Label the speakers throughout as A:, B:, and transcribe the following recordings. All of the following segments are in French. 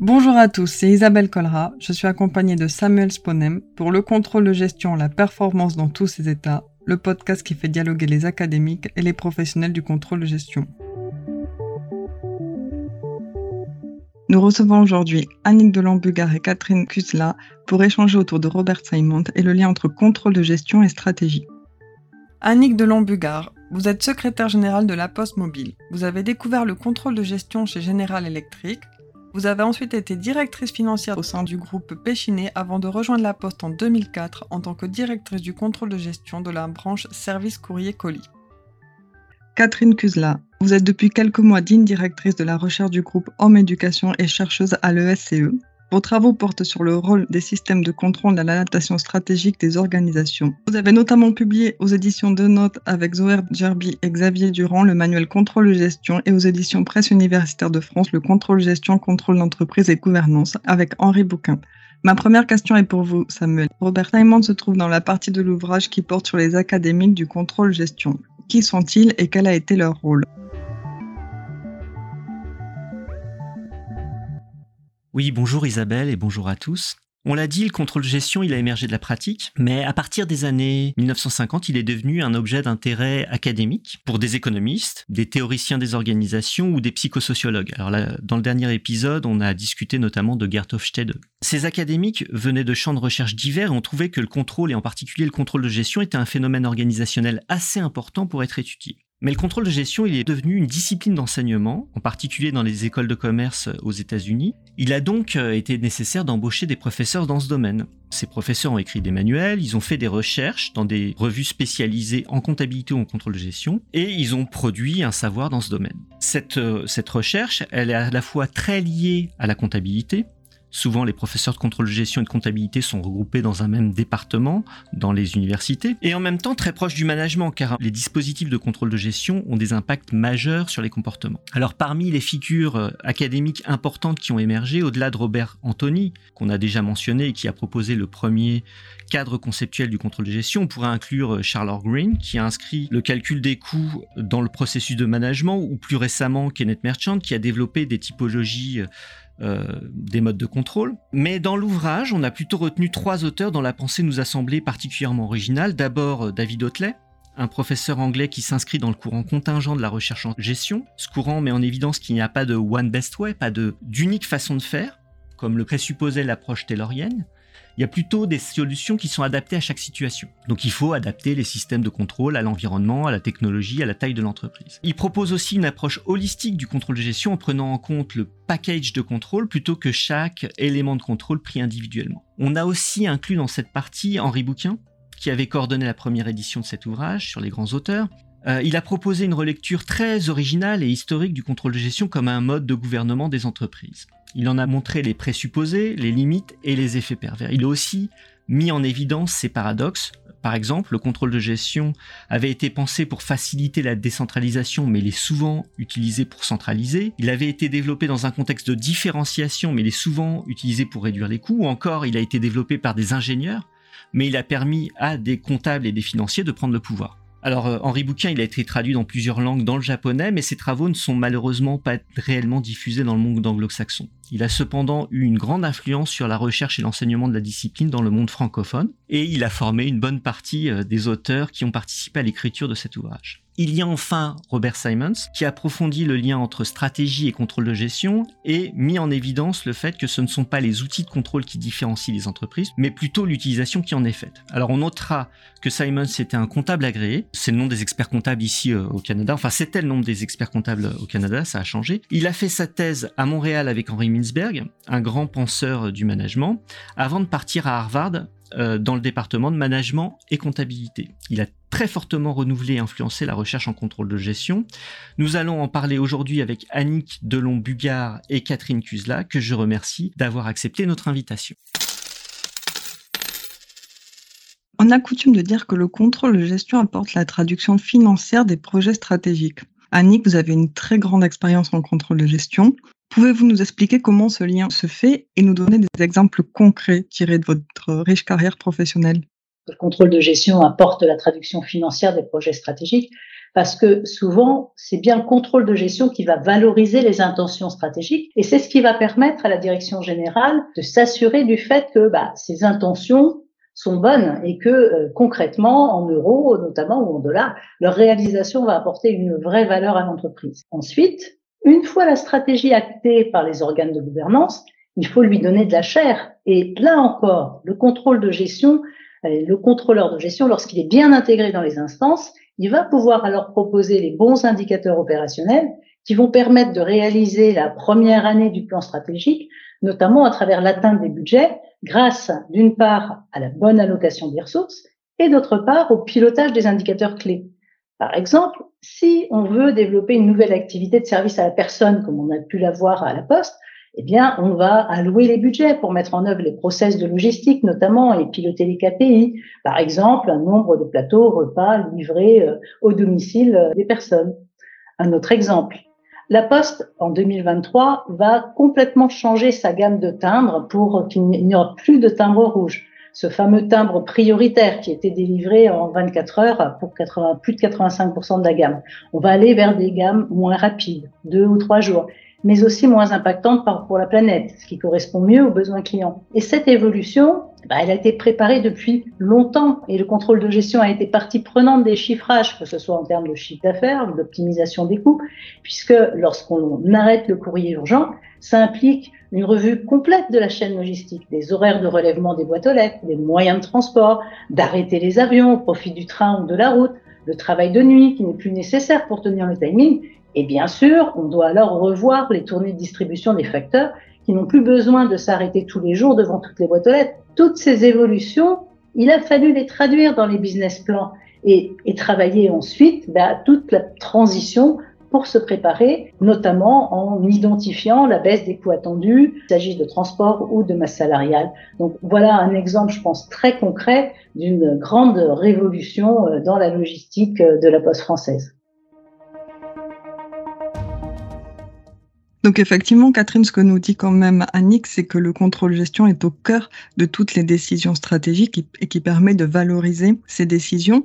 A: Bonjour à tous, c'est Isabelle Colra. Je suis accompagnée de Samuel Sponem pour le contrôle de gestion, la performance dans tous ses états, le podcast qui fait dialoguer les académiques et les professionnels du contrôle de gestion. Nous recevons aujourd'hui Annick Delambugar et Catherine Cusla pour échanger autour de Robert Simon et le lien entre contrôle de gestion et stratégie. Annick Delambugar, vous êtes secrétaire générale de La Poste Mobile. Vous avez découvert le contrôle de gestion chez General Electric. Vous avez ensuite été directrice financière au sein du groupe Péchiné avant de rejoindre La Poste en 2004 en tant que directrice du contrôle de gestion de la branche service courrier colis. Catherine Cusla, vous êtes depuis quelques mois digne directrice de la recherche du groupe Homme Éducation et chercheuse à l'ESCE. Vos travaux portent sur le rôle des systèmes de contrôle dans l'adaptation stratégique des organisations. Vous avez notamment publié aux éditions de notes avec Zoé Gerby et Xavier Durand le manuel Contrôle gestion et aux éditions Presse universitaire de France le Contrôle gestion, contrôle d'entreprise et gouvernance avec Henri Bouquin. Ma première question est pour vous, Samuel. Robert Simon se trouve dans la partie de l'ouvrage qui porte sur les académiques du contrôle gestion. Qui sont-ils et quel a été leur rôle?
B: Oui, bonjour Isabelle et bonjour à tous. On l'a dit, le contrôle gestion, il a émergé de la pratique, mais à partir des années 1950, il est devenu un objet d'intérêt académique pour des économistes, des théoriciens des organisations ou des psychosociologues. Alors là, dans le dernier épisode, on a discuté notamment de Gert Hofstede. Ces académiques venaient de champs de recherche divers et ont trouvé que le contrôle, et en particulier le contrôle de gestion, était un phénomène organisationnel assez important pour être étudié. Mais le contrôle de gestion, est devenu une discipline d'enseignement, en particulier dans les écoles de commerce aux États-Unis. Il a donc euh, été nécessaire d'embaucher des professeurs dans ce domaine. Ces professeurs ont écrit des manuels, ils ont fait des recherches dans des revues spécialisées en comptabilité ou en contrôle de gestion, et ils ont produit un savoir dans ce domaine. Cette, euh, cette recherche, elle est à la fois très liée à la comptabilité, Souvent, les professeurs de contrôle de gestion et de comptabilité sont regroupés dans un même département, dans les universités, et en même temps très proches du management, car les dispositifs de contrôle de gestion ont des impacts majeurs sur les comportements. Alors, parmi les figures euh, académiques importantes qui ont émergé, au-delà de Robert Anthony, qu'on a déjà mentionné et qui a proposé le premier cadre conceptuel du contrôle de gestion, on pourrait inclure euh, Charles Green, qui a inscrit le calcul des coûts dans le processus de management, ou plus récemment Kenneth Merchant, qui a développé des typologies euh, des modes de contrôle. Mais dans l'ouvrage, on a plutôt retenu trois auteurs dont la pensée nous a semblé particulièrement originale. D'abord euh, David Otley, un professeur anglais qui s'inscrit dans le courant contingent de la recherche en gestion. Ce courant met en évidence qu'il n'y a pas de one best way, pas d'unique façon de faire, comme le présupposait l'approche taylorienne il y a plutôt des solutions qui sont adaptées à chaque situation. Donc il faut adapter les systèmes de contrôle à l'environnement, à la technologie, à la taille de l'entreprise. Il propose aussi une approche holistique du contrôle de gestion en prenant en compte le package de contrôle plutôt que chaque élément de contrôle pris individuellement. On a aussi inclus dans cette partie Henri Bouquin, qui avait coordonné la première édition de cet ouvrage sur les grands auteurs, euh, il a proposé une relecture très originale et historique du contrôle de gestion comme un mode de gouvernement des entreprises. Il en a montré les présupposés, les limites et les effets pervers. Il a aussi mis en évidence ces paradoxes. Par exemple, le contrôle de gestion avait été pensé pour faciliter la décentralisation, mais il est souvent utilisé pour centraliser. Il avait été développé dans un contexte de différenciation, mais il est souvent utilisé pour réduire les coûts. Ou encore, il a été développé par des ingénieurs, mais il a permis à des comptables et des financiers de prendre le pouvoir. Alors euh, Henri Bouquin, il a été traduit dans plusieurs langues dans le japonais, mais ses travaux ne sont malheureusement pas réellement diffusés dans le monde anglo-saxon. Il a cependant eu une grande influence sur la recherche et l'enseignement de la discipline dans le monde francophone, et il a formé une bonne partie euh, des auteurs qui ont participé à l'écriture de cet ouvrage. Il y a enfin Robert Simons, qui approfondit le lien entre stratégie et contrôle de gestion et mis en évidence le fait que ce ne sont pas les outils de contrôle qui différencient les entreprises, mais plutôt l'utilisation qui en est faite. Alors on notera que Simons était un comptable agréé, c'est le nom des experts comptables ici euh, au Canada, enfin c'était le nom des experts comptables au Canada, ça a changé. Il a fait sa thèse à Montréal avec Henri Mintzberg, un grand penseur du management, avant de partir à Harvard euh, dans le département de management et comptabilité. Il a très fortement renouvelé et influencé la recherche en contrôle de gestion. Nous allons en parler aujourd'hui avec Annick Delon-Bugard et Catherine Cusla, que je remercie d'avoir accepté notre invitation.
A: On a coutume de dire que le contrôle de gestion apporte la traduction financière des projets stratégiques. Annick, vous avez une très grande expérience en contrôle de gestion. Pouvez-vous nous expliquer comment ce lien se fait et nous donner des exemples concrets tirés de votre riche carrière professionnelle?
C: Le contrôle de gestion apporte la traduction financière des projets stratégiques. parce que souvent, c'est bien le contrôle de gestion qui va valoriser les intentions stratégiques et c'est ce qui va permettre à la direction générale de s'assurer du fait que bah, ces intentions sont bonnes et que euh, concrètement, en euros notamment ou en dollars, leur réalisation va apporter une vraie valeur à l'entreprise. Ensuite, une fois la stratégie actée par les organes de gouvernance, il faut lui donner de la chair. Et là encore, le contrôle de gestion, euh, le contrôleur de gestion, lorsqu'il est bien intégré dans les instances, il va pouvoir alors proposer les bons indicateurs opérationnels qui vont permettre de réaliser la première année du plan stratégique, notamment à travers l'atteinte des budgets, grâce d'une part à la bonne allocation des ressources et d'autre part au pilotage des indicateurs clés. Par exemple, si on veut développer une nouvelle activité de service à la personne, comme on a pu l'avoir à la Poste, eh bien, on va allouer les budgets pour mettre en œuvre les process de logistique, notamment, et piloter les KPI. Par exemple, un nombre de plateaux repas livrés euh, au domicile euh, des personnes. Un autre exemple. La Poste, en 2023, va complètement changer sa gamme de timbres pour qu'il n'y aura plus de timbres rouges. Ce fameux timbre prioritaire qui était délivré en 24 heures pour 80, plus de 85% de la gamme. On va aller vers des gammes moins rapides, deux ou trois jours mais aussi moins impactante pour la planète, ce qui correspond mieux aux besoins clients. Et cette évolution, bah, elle a été préparée depuis longtemps et le contrôle de gestion a été partie prenante des chiffrages, que ce soit en termes de chiffre d'affaires ou d'optimisation des coûts, puisque lorsqu'on arrête le courrier urgent, ça implique une revue complète de la chaîne logistique, des horaires de relèvement des boîtes aux lettres, des moyens de transport, d'arrêter les avions au profit du train ou de la route, le travail de nuit qui n'est plus nécessaire pour tenir le timing, et bien sûr, on doit alors revoir les tournées de distribution des facteurs qui n'ont plus besoin de s'arrêter tous les jours devant toutes les boîtes aux lettres. Toutes ces évolutions, il a fallu les traduire dans les business plans et, et travailler ensuite bah, toute la transition pour se préparer, notamment en identifiant la baisse des coûts attendus, qu'il s'agisse de transport ou de masse salariale. Donc voilà un exemple, je pense, très concret d'une grande révolution euh, dans la logistique euh, de la poste française.
A: Donc effectivement, Catherine, ce que nous dit quand même Annick, c'est que le contrôle gestion est au cœur de toutes les décisions stratégiques et qui permet de valoriser ces décisions.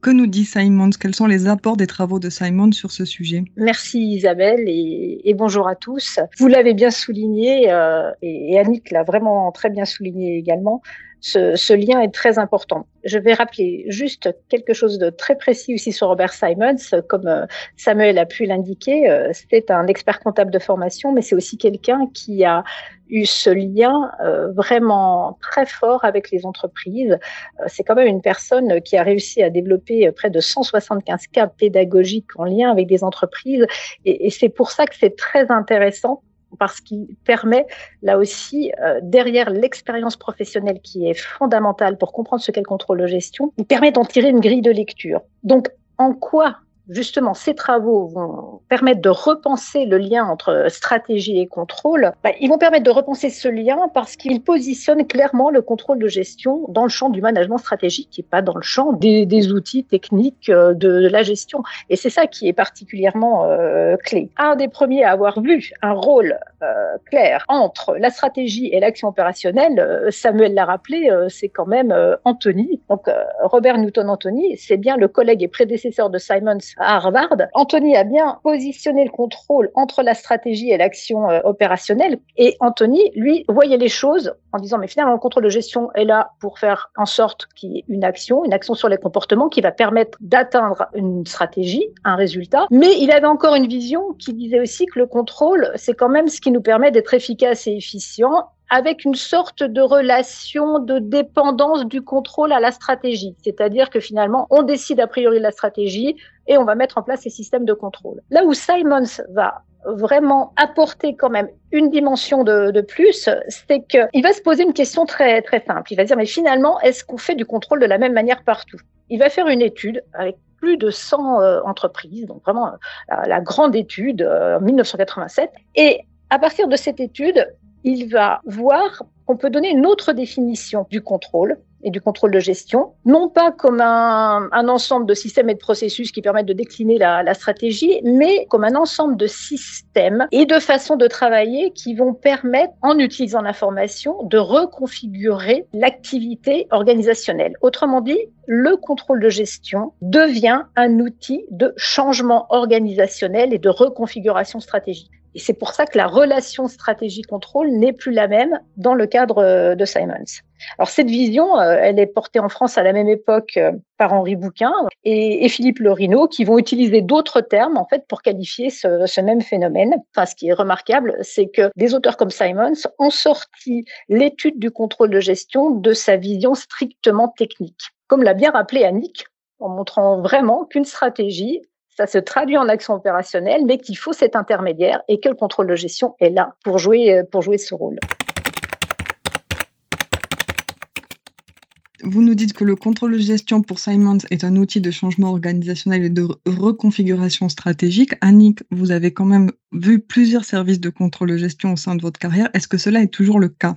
A: Que nous dit Simon? Quels sont les apports des travaux de Simon sur ce sujet?
D: Merci Isabelle et, bonjour à tous. Vous l'avez bien souligné euh, et, et Annick l'a vraiment très bien souligné également ce, lien est très important. Je vais rappeler juste quelque chose de très précis aussi sur Robert Simons. Comme euh, Samuel a pu l'indiquer, euh, c'était un expert comptable de formation, mais c'est aussi quelqu'un qui a eu ce lien euh, vraiment très fort avec les entreprises. c'est quand même une personne qui a réussi à développer près de 175 cas pédagogiques en lien avec des entreprises. et c'est pour ça que c'est très intéressant parce qu'il permet là aussi, euh, derrière l'expérience professionnelle qui est fondamentale pour comprendre ce qu'est le contrôle de gestion, il permet d'en tirer une grille de lecture. Donc, en quoi justement, ces travaux vont permettre de repenser le lien entre stratégie et contrôle. Bah, ils vont permettre de repenser ce lien parce qu'ils positionnent clairement le contrôle de gestion dans le champ du management stratégique et pas dans le champ des, outils techniques euh, de, la gestion. Et c'est ça qui est particulièrement euh, clé. Un des premiers à avoir vu un rôle euh, clair entre la stratégie et l'action opérationnelle, Samuel l'a rappelé, c'est quand même Anthony. Donc Robert Newton-Anthony, c'est bien le collègue et prédécesseur de Simons à Harvard, Anthony a bien positionné le contrôle entre la stratégie et l'action euh, opérationnelle. Et Anthony, lui, voyait les choses en disant, mais finalement, le contrôle de gestion est là pour faire en sorte qu'il y ait une action, une action sur les comportements qui va permettre d'atteindre une stratégie, un résultat. Mais il avait encore une vision qui disait aussi que le contrôle, c'est quand même ce qui nous permet d'être efficace et efficient avec une sorte de relation de dépendance du contrôle à la stratégie. C'est-à-dire que finalement, on décide a priori de la stratégie et on va mettre en place ces systèmes de contrôle. Là où Simons va vraiment apporter quand même une dimension de, plus, c'est qu'il va se poser une question très, très simple. Il va dire, mais finalement, est-ce qu'on fait du contrôle de la même manière partout? Il va faire une étude avec plus de 100 euh, entreprises, donc vraiment euh, la, grande étude euh, en 1987. Et à partir de cette étude, il va voir qu'on peut donner une autre définition du contrôle et du contrôle de gestion, non pas comme un, ensemble de systèmes et de processus qui permettent de décliner la, stratégie, mais comme un ensemble de systèmes et de façons de travailler qui vont permettre, en utilisant l'information, de reconfigurer l'activité organisationnelle. Autrement dit, le contrôle de gestion devient un outil de changement organisationnel et de reconfiguration stratégique. Et c'est pour ça que la relation stratégie-contrôle n'est plus la même dans le cadre euh, de Simons. Alors cette vision, euh, elle est portée en France à la même époque euh, par Henri Bouquin et, Philippe Lorino, qui vont utiliser d'autres termes en fait pour qualifier ce, ce, même phénomène. Enfin, ce qui est remarquable, c'est que des auteurs comme Simons ont sorti l'étude du contrôle de gestion de sa vision strictement technique, comme l'a bien rappelé Annick, en montrant vraiment qu'une stratégie, ça se traduit en action opérationnelle, mais qu'il faut cet intermédiaire et que le contrôle de gestion est là pour jouer, pour jouer ce rôle.
A: Vous nous dites que le contrôle de gestion pour Simons est un outil de changement organisationnel et de reconfiguration stratégique. Annick, vous avez quand même vu plusieurs services de contrôle de gestion au sein de votre carrière. Est-ce que cela est toujours le cas?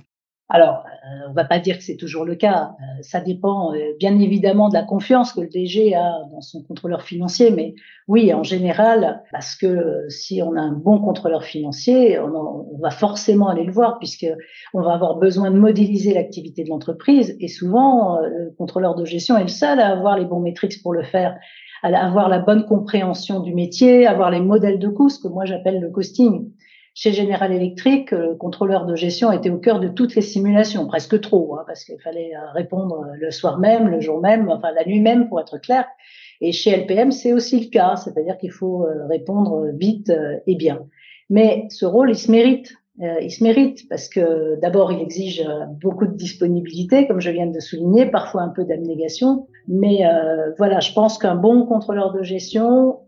C: Alors, euh, on va pas dire que c'est toujours le cas. Euh, ça dépend euh, bien évidemment de la confiance que le DG a dans son contrôleur financier, mais oui, en général, parce que si on a un bon contrôleur financier, on, va forcément aller le voir puisque on va avoir besoin de modéliser l'activité de l'entreprise et souvent le contrôleur de gestion est le seul à avoir les bons métriques pour le faire à avoir la bonne compréhension du métier, avoir les modèles de coûts, ce que moi j'appelle le costing. Chez General Electric, le contrôleur de gestion était au cœur de toutes les simulations, presque trop, hein, parce qu'il fallait euh, répondre le soir même, le jour même, enfin la nuit même pour être clair. Et chez LPM, c'est aussi le cas, c'est-à-dire qu'il faut euh, répondre vite euh, et bien. Mais ce rôle, il se mérite. Il se mérite parce que d'abord, il exige beaucoup de disponibilité, comme je viens de souligner, parfois un peu d'abnégation. Mais voilà, je pense qu'un bon contrôleur de gestion,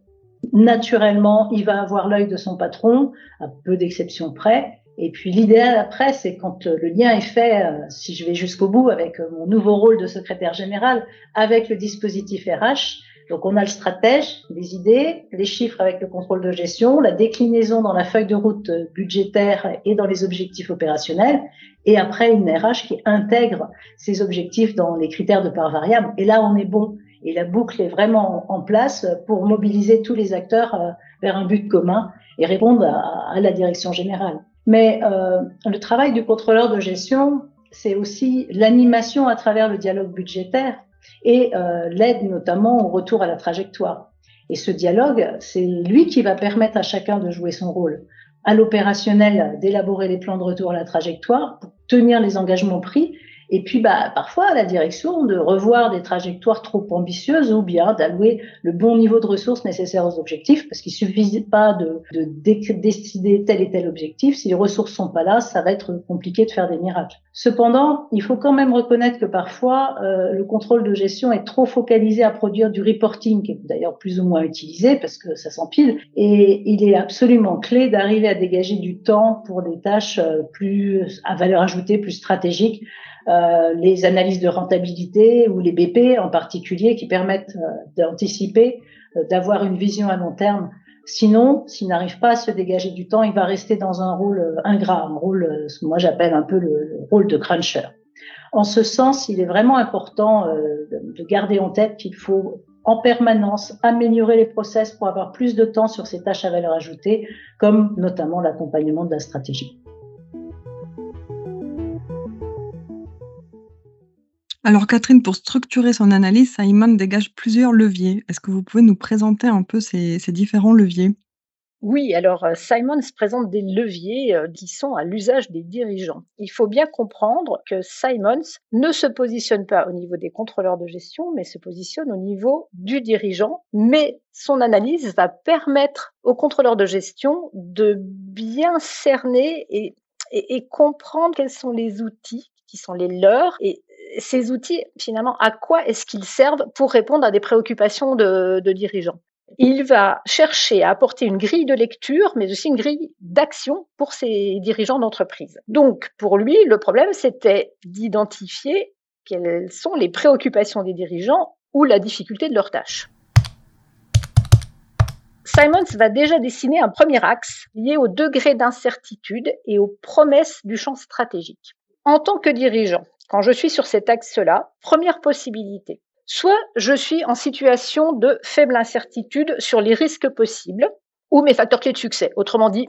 C: naturellement, il va avoir l'œil de son patron, à peu d'exceptions près. Et puis l'idéal après, c'est quand euh, le lien est fait, euh, si je vais jusqu'au bout avec euh, mon nouveau rôle de secrétaire général, avec le dispositif RH. Donc on a le stratège, les idées, les chiffres avec le contrôle de gestion, la déclinaison dans la feuille de route budgétaire et dans les objectifs opérationnels, et après une RH qui intègre ces objectifs dans les critères de part variable. Et là, on est bon et la boucle est vraiment en place pour mobiliser tous les acteurs euh, vers un but commun et répondre à, la direction générale. Mais euh, le travail du contrôleur de gestion, c'est aussi l'animation à travers le dialogue budgétaire et euh, l'aide notamment au retour à la trajectoire. Et ce dialogue, c'est lui qui va permettre à chacun de jouer son rôle. À l'opérationnel, d'élaborer les plans de retour à la trajectoire pour tenir les engagements pris et puis, bah, parfois, la direction de revoir des trajectoires trop ambitieuses ou bien d'allouer le bon niveau de ressources nécessaires aux objectifs, parce qu'il suffit pas de, de, décider tel et tel objectif. Si les ressources sont pas là, ça va être compliqué de faire des miracles. Cependant, il faut quand même reconnaître que parfois, euh, le contrôle de gestion est trop focalisé à produire du reporting, qui est d'ailleurs plus ou moins utilisé parce que ça s'empile. Et il est absolument clé d'arriver à dégager du temps pour des tâches euh, plus à valeur ajoutée, plus stratégiques les analyses de rentabilité ou les BP en particulier qui permettent euh, d'anticiper, euh, d'avoir une vision à long terme. Sinon, s'il n'arrive pas à se dégager du temps, il va rester dans un rôle ingrat, un rôle, ce que moi j'appelle un peu le, rôle de cruncher. En ce sens, il est vraiment important de garder en tête qu'il faut en permanence améliorer les process pour avoir plus de temps sur ces tâches à valeur ajoutée, comme notamment l'accompagnement de la stratégie.
A: Alors Catherine, pour structurer son analyse, Simon dégage plusieurs leviers. Est-ce que vous pouvez nous présenter un peu ces, différents leviers?
D: Oui, alors euh, Simon se présente des leviers euh, qui sont à l'usage des dirigeants. Il faut bien comprendre que Simons ne se positionne pas au niveau des contrôleurs de gestion, mais se positionne au niveau du dirigeant. Mais son analyse va permettre aux contrôleurs de gestion de bien cerner et, et comprendre quels sont les outils qui sont les leurs et ces outils, finalement, à quoi est-ce qu'ils servent pour répondre à des préoccupations de, dirigeants? Il va chercher à apporter une grille de lecture, mais aussi une grille d'action pour ces dirigeants d'entreprise. Donc, pour lui, le problème, c'était d'identifier quelles sont les préoccupations des dirigeants ou la difficulté de leurs tâches. Simons va déjà dessiner un premier axe lié au degré d'incertitude et aux promesses du champ stratégique. En tant que dirigeant, quand je suis sur cet axe-là, première possibilité. Soit je suis en situation de faible incertitude sur les risques possibles ou mes facteurs clés de succès. Autrement dit,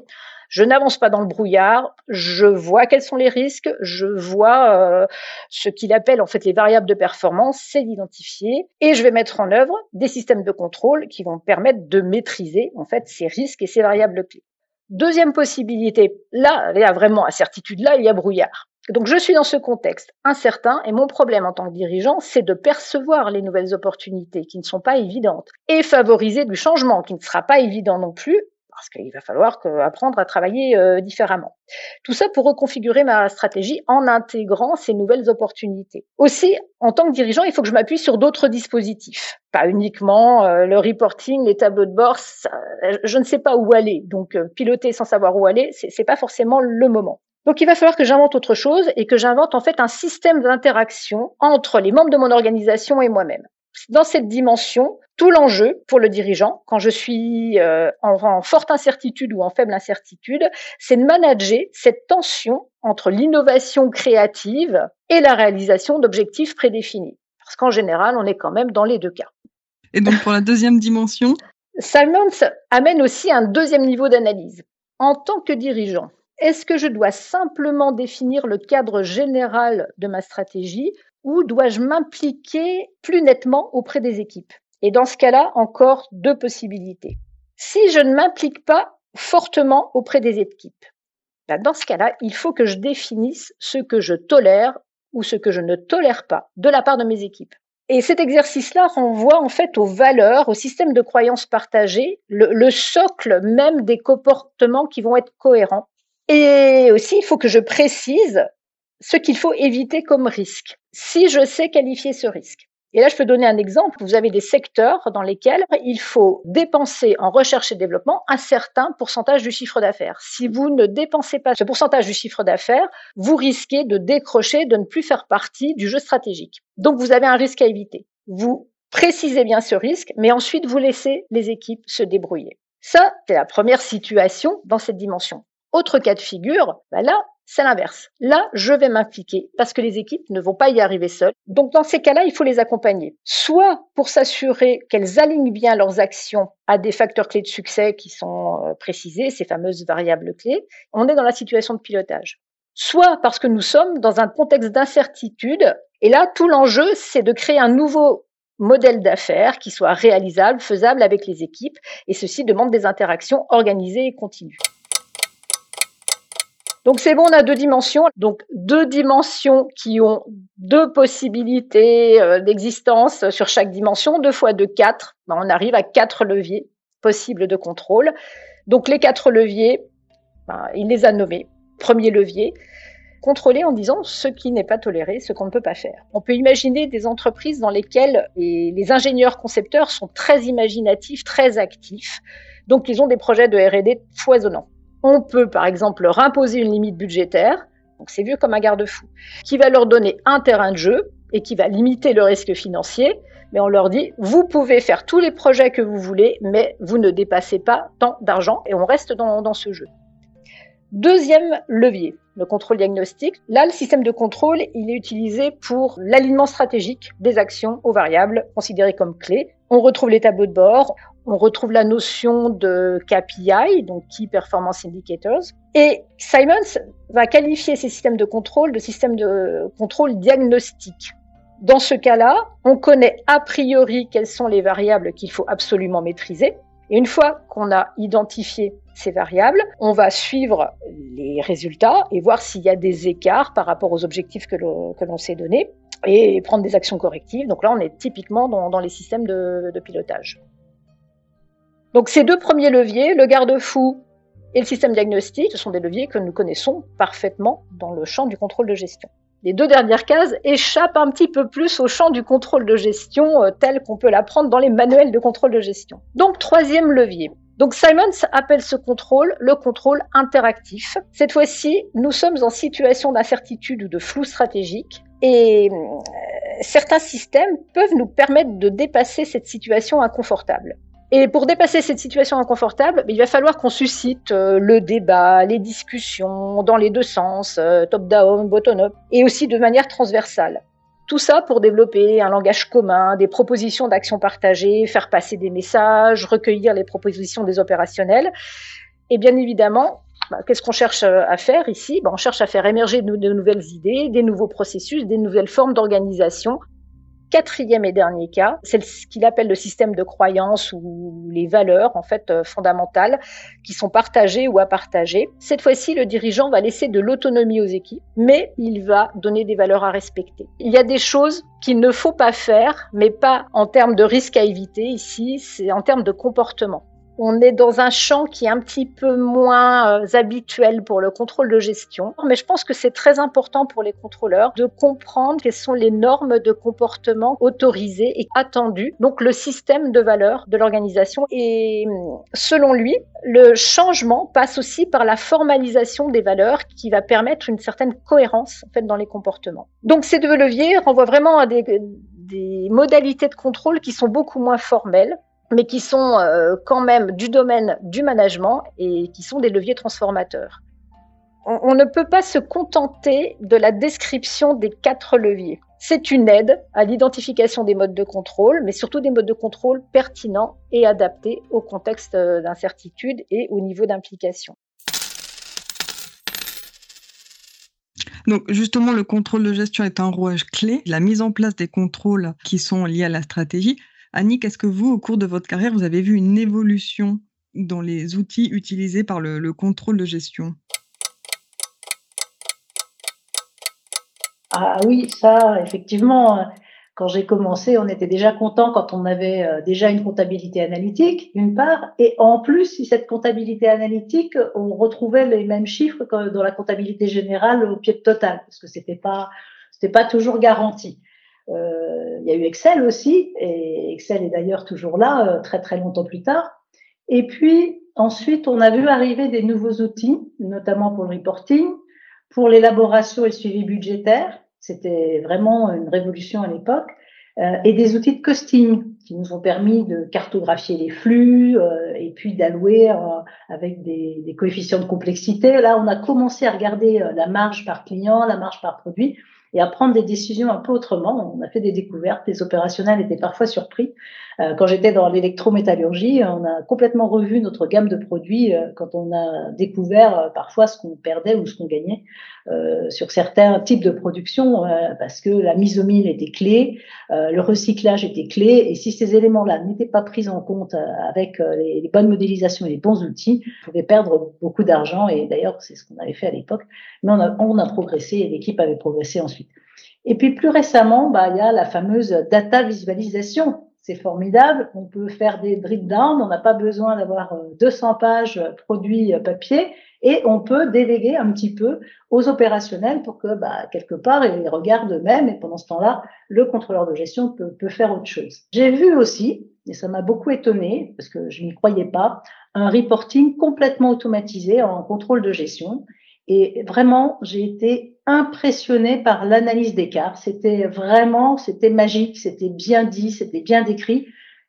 D: je n'avance pas dans le brouillard, je vois quels sont les risques, je vois euh, ce qu'il appelle en fait les variables de performance, c'est d'identifier, et je vais mettre en œuvre des systèmes de contrôle qui vont permettre de maîtriser en fait ces risques et ces variables clés. Deuxième possibilité, là, il y a vraiment incertitude, là, il y a brouillard. Donc je suis dans ce contexte incertain et mon problème en tant que dirigeant, c'est de percevoir les nouvelles opportunités qui ne sont pas évidentes et favoriser du changement qui ne sera pas évident non plus parce qu'il va falloir apprendre à travailler euh, différemment. Tout ça pour reconfigurer ma stratégie en intégrant ces nouvelles opportunités. Aussi, en tant que dirigeant, il faut que je m'appuie sur d'autres dispositifs, pas uniquement euh, le reporting, les tableaux de bord. je ne sais pas où aller, donc euh, piloter sans savoir où aller, c'est pas forcément le moment. Donc il va falloir que j'invente autre chose et que j'invente en fait un système d'interaction entre les membres de mon organisation et moi-même. Dans cette dimension, tout l'enjeu pour le dirigeant, quand je suis euh, en, forte incertitude ou en faible incertitude, c'est de manager cette tension entre l'innovation créative et la réalisation d'objectifs prédéfinis. Parce qu'en général, on est quand même dans les deux cas.
A: Et donc pour la deuxième dimension?
D: Simons amène aussi un deuxième niveau d'analyse. En tant que dirigeant, est-ce que je dois simplement définir le cadre général de ma stratégie ou dois-je m'impliquer plus nettement auprès des équipes? Et dans ce cas-là, encore deux possibilités. Si je ne m'implique pas fortement auprès des équipes, ben, dans ce cas-là, il faut que je définisse ce que je tolère ou ce que je ne tolère pas de la part de mes équipes. Et cet exercice-là renvoie en fait aux valeurs, au système de croyances partagées, le, le, socle même des comportements qui vont être cohérents. Et aussi, il faut que je précise ce qu'il faut éviter comme risque, si je sais qualifier ce risque. Et là, je peux donner un exemple. Vous avez des secteurs dans lesquels il faut dépenser en recherche et développement un certain pourcentage du chiffre d'affaires. Si vous ne dépensez pas ce pourcentage du chiffre d'affaires, vous risquez de décrocher, de ne plus faire partie du jeu stratégique. Donc, vous avez un risque à éviter. Vous précisez bien ce risque, mais ensuite, vous laissez les équipes se débrouiller. Ça, c'est la première situation dans cette dimension. Autre cas de figure, bah là, c'est l'inverse. Là, je vais m'impliquer parce que les équipes ne vont pas y arriver seules. Donc, dans ces cas-là, il faut les accompagner. Soit pour s'assurer qu'elles alignent bien leurs actions à des facteurs clés de succès qui sont euh, précisés, ces fameuses variables clés. On est dans la situation de pilotage. Soit parce que nous sommes dans un contexte d'incertitude. Et là, tout l'enjeu, c'est de créer un nouveau modèle d'affaires qui soit réalisable, faisable avec les équipes. Et ceci demande des interactions organisées et continues. Donc c'est bon, on a deux dimensions. Donc deux dimensions qui ont deux possibilités euh, d'existence sur chaque dimension, deux fois deux, quatre. Ben, on arrive à quatre leviers possibles de contrôle. Donc les quatre leviers, ben, il les a nommés. Premier levier, contrôler en disant ce qui n'est pas toléré, ce qu'on ne peut pas faire. On peut imaginer des entreprises dans lesquelles les ingénieurs concepteurs sont très imaginatifs, très actifs. Donc ils ont des projets de R&D foisonnants. On peut, par exemple, leur imposer une limite budgétaire, donc c'est vu comme un garde-fou, qui va leur donner un terrain de jeu et qui va limiter le risque financier. Mais on leur dit, vous pouvez faire tous les projets que vous voulez, mais vous ne dépassez pas tant d'argent et on reste dans, dans ce jeu. Deuxième levier, le contrôle diagnostique. Là, le système de contrôle, il est utilisé pour l'alignement stratégique des actions aux variables considérées comme clés. On retrouve les tableaux de bord, on retrouve la notion de KPI, donc Key Performance Indicators. Et Simons va qualifier ces systèmes de contrôle de systèmes de contrôle diagnostique. Dans ce cas-là, on connaît a priori quelles sont les variables qu'il faut absolument maîtriser. Et une fois qu'on a identifié ces variables, on va suivre les résultats et voir s'il y a des écarts par rapport aux objectifs que l'on s'est donnés et prendre des actions correctives. Donc là, on est typiquement dans, les systèmes de pilotage. Donc ces deux premiers leviers, le garde-fou et le système diagnostique, ce sont des leviers que nous connaissons parfaitement dans le champ du contrôle de gestion. Les deux dernières cases échappent un petit peu plus au champ du contrôle de gestion euh, tel qu'on peut l'apprendre dans les manuels de contrôle de gestion. Donc troisième levier. Donc Simons appelle ce contrôle le contrôle interactif. Cette fois-ci, nous sommes en situation d'incertitude ou de flou stratégique et euh, certains systèmes peuvent nous permettre de dépasser cette situation inconfortable. Et pour dépasser cette situation inconfortable, il va falloir qu'on suscite euh, le débat, les discussions dans les deux sens, euh, top-down, bottom-up, et aussi de manière transversale. Tout ça pour développer un langage commun, des propositions d'action partagées, faire passer des messages, recueillir les propositions des opérationnels. Et bien évidemment, bah, qu'est-ce qu'on cherche euh, à faire ici? Bah, On cherche à faire émerger de, de nouvelles idées, des nouveaux processus, des nouvelles formes d'organisation quatrième et dernier cas, c'est ce qu'il appelle le système de croyance ou les valeurs en fait euh, fondamentales qui sont partagées ou à partager. Cette fois-ci, le dirigeant va laisser de l'autonomie aux équipes, mais il va donner des valeurs à respecter. Il y a des choses qu'il ne faut pas faire, mais pas en termes de risque à éviter ici, c'est en termes de comportement on est dans un champ qui est un petit peu moins euh, habituel pour le contrôle de gestion. Mais je pense que c'est très important pour les contrôleurs de comprendre quelles sont les normes de comportement autorisées et attendues. Donc le système de valeurs de l'organisation. Et selon lui, le changement passe aussi par la formalisation des valeurs qui va permettre une certaine cohérence en fait, dans les comportements. Donc ces deux leviers renvoient vraiment à des modalités de contrôle qui sont beaucoup moins formelles mais qui sont euh, quand même du domaine du management et qui sont des leviers transformateurs. On, ne peut pas se contenter de la description des quatre leviers. C'est une aide à l'identification des modes de contrôle, mais surtout des modes de contrôle pertinents et adaptés au contexte euh, d'incertitude et au niveau d'implication.
A: Donc justement, le contrôle de gestion est un rouage clé. La mise en place des contrôles qui sont liés à la stratégie Annick, est-ce que vous, au cours de votre carrière, vous avez vu une évolution dans les outils utilisés par le, contrôle de gestion?
C: Ah oui, ça, effectivement, quand j'ai commencé, on était déjà content quand on avait euh, déjà une comptabilité analytique, d'une part, et en plus, si cette comptabilité analytique, on retrouvait les mêmes chiffres que dans la comptabilité générale au pied de total, parce que c'était pas, c'était pas toujours garanti. Euh, il y a eu Excel aussi, et Excel est d'ailleurs toujours là, euh, très très longtemps plus tard. Et puis ensuite, on a vu arriver des nouveaux outils, notamment pour le reporting, pour l'élaboration et le suivi budgétaire. C'était vraiment une révolution à l'époque. Euh, et des outils de costing qui nous ont permis de cartographier les flux euh, et puis d'allouer euh, avec des, des, coefficients de complexité. Là, on a commencé à regarder la marge par client, la marge par produit et à prendre des décisions un peu autrement. On a fait des découvertes, les opérationnels étaient parfois surpris. Euh, quand j'étais dans l'électrométallurgie, on a complètement revu notre gamme de produits euh, quand on a découvert euh, parfois ce qu'on perdait ou ce qu'on gagnait sur certains types de production parce que la mise au mille était clé, le recyclage était clé et si ces éléments-là n'étaient pas pris en compte avec les, bonnes modélisations et les bons outils, on pouvait perdre beaucoup d'argent et d'ailleurs c'est ce qu'on avait fait à l'époque. Mais on a, on a progressé et l'équipe avait progressé ensuite. Et puis plus récemment, bah, il y a la fameuse data visualisation c'est formidable. On peut faire des drip down. On n'a pas besoin d'avoir 200 euh, pages euh, produits euh, papier et on peut déléguer un petit peu aux opérationnels pour que, bah, quelque part, ils regardent eux-mêmes et pendant ce temps-là, le contrôleur de gestion peut, peut faire autre chose. J'ai vu aussi, et ça m'a beaucoup étonné parce que je n'y croyais pas, un reporting complètement automatisé en contrôle de gestion. Et vraiment, j'ai été impressionné par l'analyse d'écart. C'était vraiment, c'était magique, c'était bien dit, c'était bien décrit.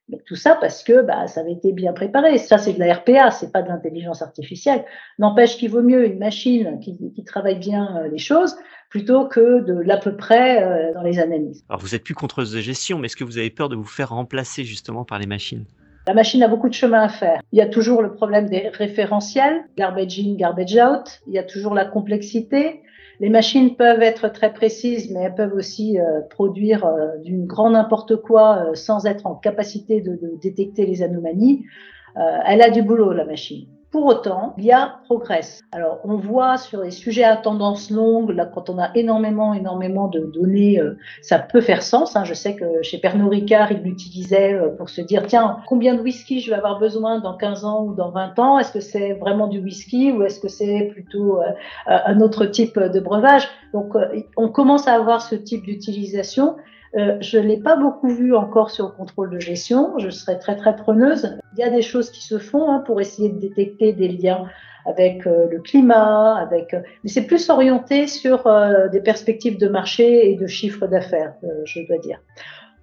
C: Mais tout ça parce que bah, ça avait été bien préparé. Ça, c'est de la RPA, c'est pas de l'intelligence artificielle. N'empêche qu'il vaut mieux une machine qui, qui travaille bien euh, les choses plutôt que de l'à peu près euh, dans les analyses.
B: Alors, vous êtes plus contreuse de gestion, mais est-ce que vous avez peur de vous faire remplacer justement par les machines?
C: La machine a beaucoup de chemin à faire. Il y a toujours le problème des référentiels, garbage in, garbage out. Il y a toujours la complexité. Les machines peuvent être très précises, mais elles peuvent aussi euh, produire euh, d'une grand n'importe quoi euh, sans être en capacité de, de détecter les anomalies. elle a du boulot, la machine. Pour autant, il y a progresse. Alors, on voit sur les sujets à tendance longue, là, quand on a énormément, énormément de données, euh, ça peut faire sens. Hein. Je sais que chez Pernod Ricard, ils l'utilisaient euh, pour se dire, tiens, combien de whisky je vais avoir besoin dans 15 ans ou dans 20 ans? Est-ce que c'est vraiment du whisky ou est-ce que c'est plutôt euh, un autre type de breuvage? Donc, on commence à avoir ce type d'utilisation. Euh, je ne l'ai pas beaucoup vu encore sur le contrôle de gestion. Je serais très très preneuse. Il y a des choses qui se font hein, pour essayer de détecter des liens avec euh, le climat, avec. Euh, mais c'est plus orienté sur des perspectives de marché et de chiffre d'affaires, je dois dire.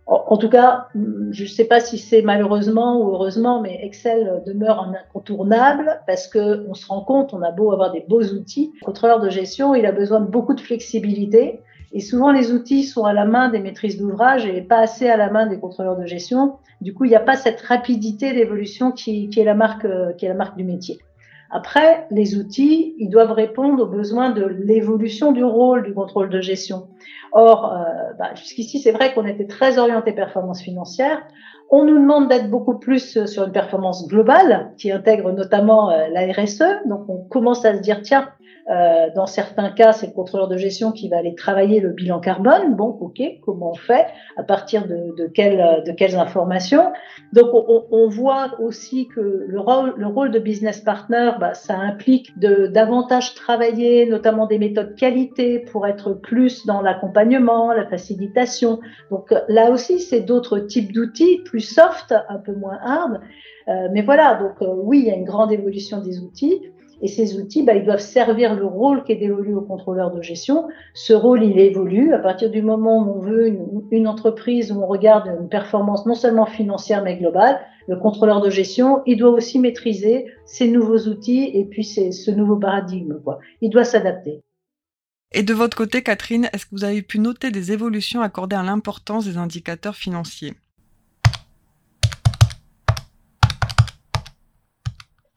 C: En, tout cas, je ne sais pas si c'est malheureusement ou heureusement, mais Excel demeure un incontournable parce que on se rend compte, on a beau avoir des beaux outils, le contrôleur de gestion, il a besoin de beaucoup de flexibilité. Et souvent, les outils sont à la main des maîtrises d'ouvrage et pas assez à la main des contrôleurs de gestion. Du coup, il n'y a pas cette rapidité d'évolution qui, qui, est la marque, du métier. Après, les outils, ils doivent répondre aux besoins de l'évolution du rôle du contrôle de gestion. Or, euh, bah, jusqu'ici, c'est vrai qu'on était très orienté performance financière. On nous demande d'être beaucoup plus sur une performance globale qui intègre notamment euh, la RSE. Donc, on commence à se dire, tiens, euh, dans certains cas, c'est le contrôleur de gestion qui va aller travailler le bilan carbone. Bon, ok, comment on fait? À partir de, de, quelles, de quelles informations? Donc, on, on, voit aussi que le rôle, le rôle de business partner, bah, ça implique de davantage travailler, notamment des méthodes qualité, pour être plus dans l'accompagnement, la facilitation. Donc, là aussi, c'est d'autres types d'outils, plus soft, un peu moins hard. Euh, mais voilà, donc euh, oui, il y a une grande évolution des outils. Et ces outils, bah, ils doivent servir le rôle qui est dévolu au contrôleur de gestion. Ce rôle, il évolue. À partir du moment où on veut une, entreprise, où on regarde une performance non seulement financière, mais globale, le contrôleur de gestion, il doit aussi maîtriser ces nouveaux outils et puis ce nouveau paradigme. Quoi. Il doit s'adapter.
A: Et de votre côté, Catherine, est-ce que vous avez pu noter des évolutions accordées à l'importance des indicateurs financiers?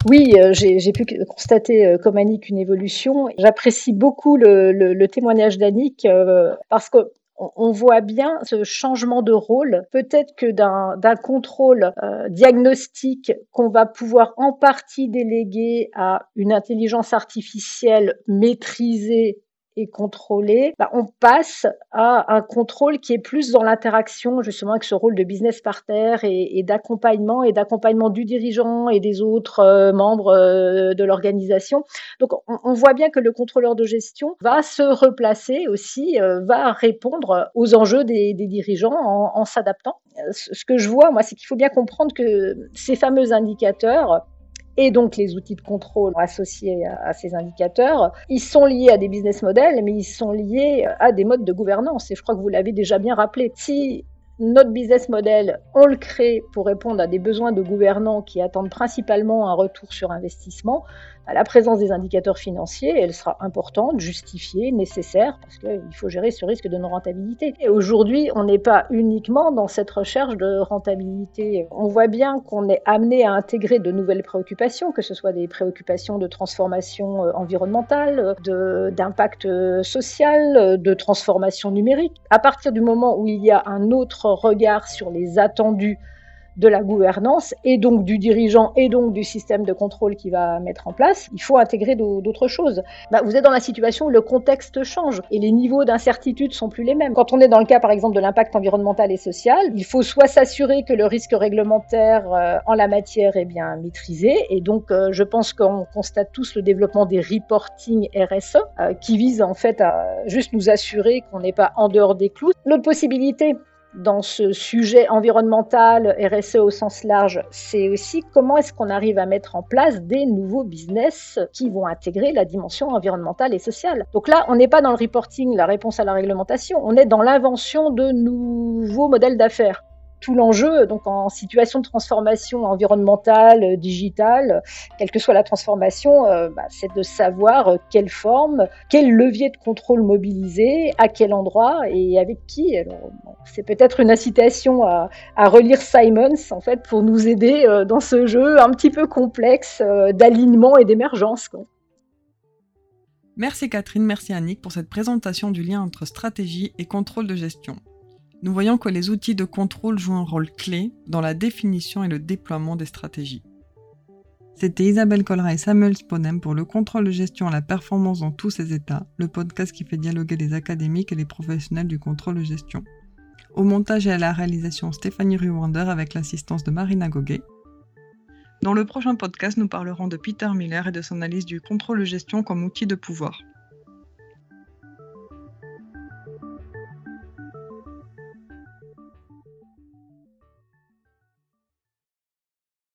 D: Oui, euh, j'ai pu constater euh, comme Annick une évolution. J'apprécie beaucoup le, témoignage d'Annick euh, parce que on voit bien ce changement de rôle, peut-être que d'un contrôle diagnostique qu'on va pouvoir en partie déléguer à une intelligence artificielle maîtrisée contrôlé, bah, on passe à un contrôle qui est plus dans l'interaction justement avec ce rôle de business partner et, et d'accompagnement et d'accompagnement du dirigeant et des autres euh, membres euh, de l'organisation. Donc on, voit bien que le contrôleur de gestion va se replacer aussi, euh, va répondre aux enjeux des, des dirigeants en, en s'adaptant. Ce que je vois, moi, c'est qu'il faut bien comprendre que ces fameux indicateurs, et donc les outils de contrôle associés à, ces indicateurs, ils sont liés à des business models, mais ils sont liés à des modes de gouvernance. Et je crois que vous l'avez déjà bien rappelé. Si notre business model, on le crée pour répondre à des besoins de gouvernants qui attendent principalement un retour sur investissement, la présence des indicateurs financiers, elle sera importante, justifiée, nécessaire, parce qu'il faut gérer ce risque de non-rentabilité. Et aujourd'hui, on n'est pas uniquement dans cette recherche de rentabilité. On voit bien qu'on est amené à intégrer de nouvelles préoccupations, que ce soit des préoccupations de transformation euh, environnementale, d'impact euh, social, euh, de transformation numérique. À partir du moment où il y a un autre regard sur les attendus de la gouvernance et donc du dirigeant et donc du système de contrôle qui va mettre en place, il faut intégrer d'autres choses. Bah, vous êtes dans la situation où le contexte change et les niveaux d'incertitude sont plus les mêmes. Quand on est dans le cas par exemple de l'impact environnemental et social, il faut soit s'assurer que le risque réglementaire euh, en la matière est bien maîtrisé et donc euh, je pense qu'on constate tous le développement des reporting RSE euh, qui visent en fait à juste nous assurer qu'on n'est pas en dehors des clous. L'autre possibilité, dans ce sujet environnemental, RSE au sens large, c'est aussi comment est-ce qu'on arrive à mettre en place des nouveaux business qui vont intégrer la dimension environnementale et sociale. Donc là, on n'est pas dans le reporting, la réponse à la réglementation, on est dans l'invention de nouveaux modèles d'affaires tout l'enjeu, donc en situation de transformation environnementale, euh, digitale, quelle que soit la transformation, euh, bah, c'est de savoir euh, quelle forme, quel levier de contrôle mobiliser, à quel endroit et avec qui. c'est peut-être une incitation à, relire Simons en fait pour nous aider dans ce jeu un petit peu complexe d'alignement et d'émergence.
A: Merci Catherine, merci Annick pour cette présentation du lien entre stratégie et contrôle de gestion nous voyons que les outils de contrôle jouent un rôle clé dans la définition et le déploiement des stratégies. C'était Isabelle Collera et Samuel Sponem pour le contrôle de gestion à la performance dans tous ses états, le podcast qui fait dialoguer les académiques et les professionnels du contrôle de gestion. Au montage et à la réalisation Stéphanie Ruwander avec l'assistance de Marina Goguet. Dans le prochain podcast, nous parlerons de Peter Miller et de son analyse du contrôle de gestion comme outil de pouvoir.